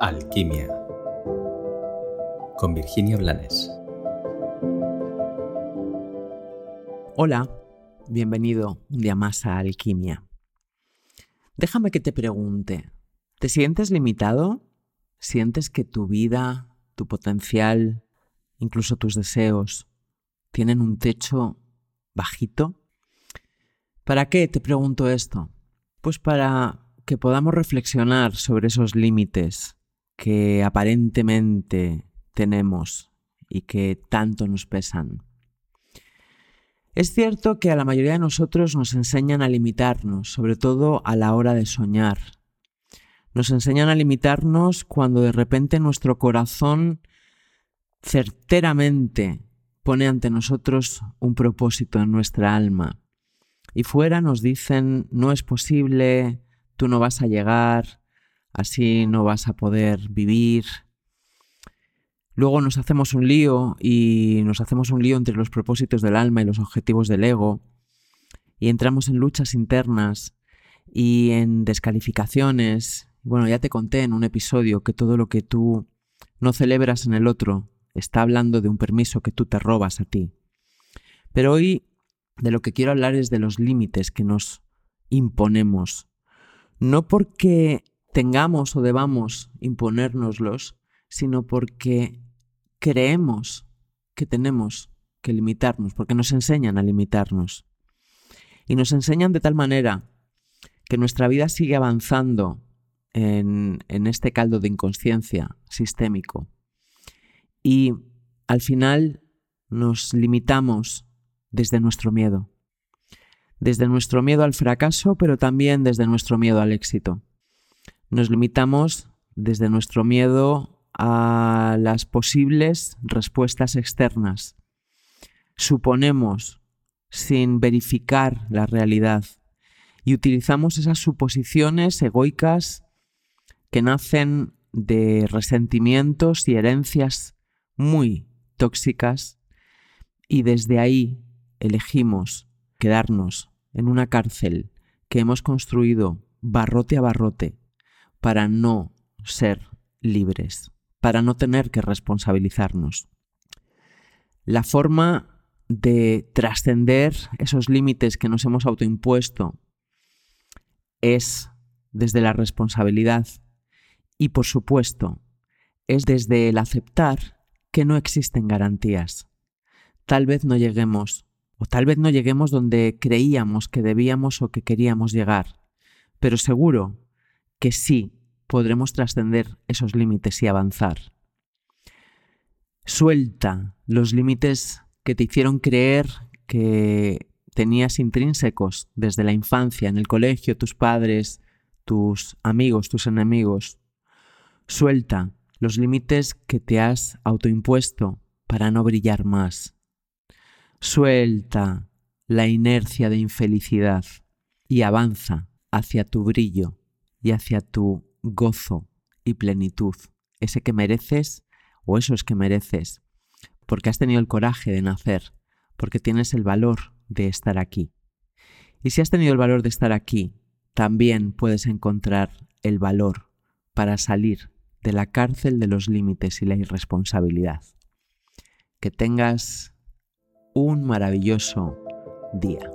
Alquimia con Virginia Blanes. Hola, bienvenido un día más a Alquimia. Déjame que te pregunte, ¿te sientes limitado? ¿Sientes que tu vida, tu potencial, incluso tus deseos, tienen un techo bajito? ¿Para qué te pregunto esto? Pues para que podamos reflexionar sobre esos límites que aparentemente tenemos y que tanto nos pesan. Es cierto que a la mayoría de nosotros nos enseñan a limitarnos, sobre todo a la hora de soñar. Nos enseñan a limitarnos cuando de repente nuestro corazón certeramente pone ante nosotros un propósito en nuestra alma. Y fuera nos dicen, no es posible, tú no vas a llegar, así no vas a poder vivir, Luego nos hacemos un lío y nos hacemos un lío entre los propósitos del alma y los objetivos del ego y entramos en luchas internas y en descalificaciones. Bueno, ya te conté en un episodio que todo lo que tú no celebras en el otro está hablando de un permiso que tú te robas a ti. Pero hoy de lo que quiero hablar es de los límites que nos imponemos. No porque tengamos o debamos imponérnoslos, sino porque creemos que tenemos que limitarnos, porque nos enseñan a limitarnos. Y nos enseñan de tal manera que nuestra vida sigue avanzando en, en este caldo de inconsciencia sistémico. Y al final nos limitamos desde nuestro miedo. Desde nuestro miedo al fracaso, pero también desde nuestro miedo al éxito. Nos limitamos desde nuestro miedo a las posibles respuestas externas. Suponemos sin verificar la realidad y utilizamos esas suposiciones egoicas que nacen de resentimientos y herencias muy tóxicas y desde ahí elegimos quedarnos en una cárcel que hemos construido barrote a barrote para no ser libres para no tener que responsabilizarnos. La forma de trascender esos límites que nos hemos autoimpuesto es desde la responsabilidad y, por supuesto, es desde el aceptar que no existen garantías. Tal vez no lleguemos, o tal vez no lleguemos donde creíamos que debíamos o que queríamos llegar, pero seguro que sí podremos trascender esos límites y avanzar. Suelta los límites que te hicieron creer que tenías intrínsecos desde la infancia, en el colegio, tus padres, tus amigos, tus enemigos. Suelta los límites que te has autoimpuesto para no brillar más. Suelta la inercia de infelicidad y avanza hacia tu brillo y hacia tu gozo y plenitud, ese que mereces o eso es que mereces, porque has tenido el coraje de nacer, porque tienes el valor de estar aquí. Y si has tenido el valor de estar aquí, también puedes encontrar el valor para salir de la cárcel de los límites y la irresponsabilidad. Que tengas un maravilloso día.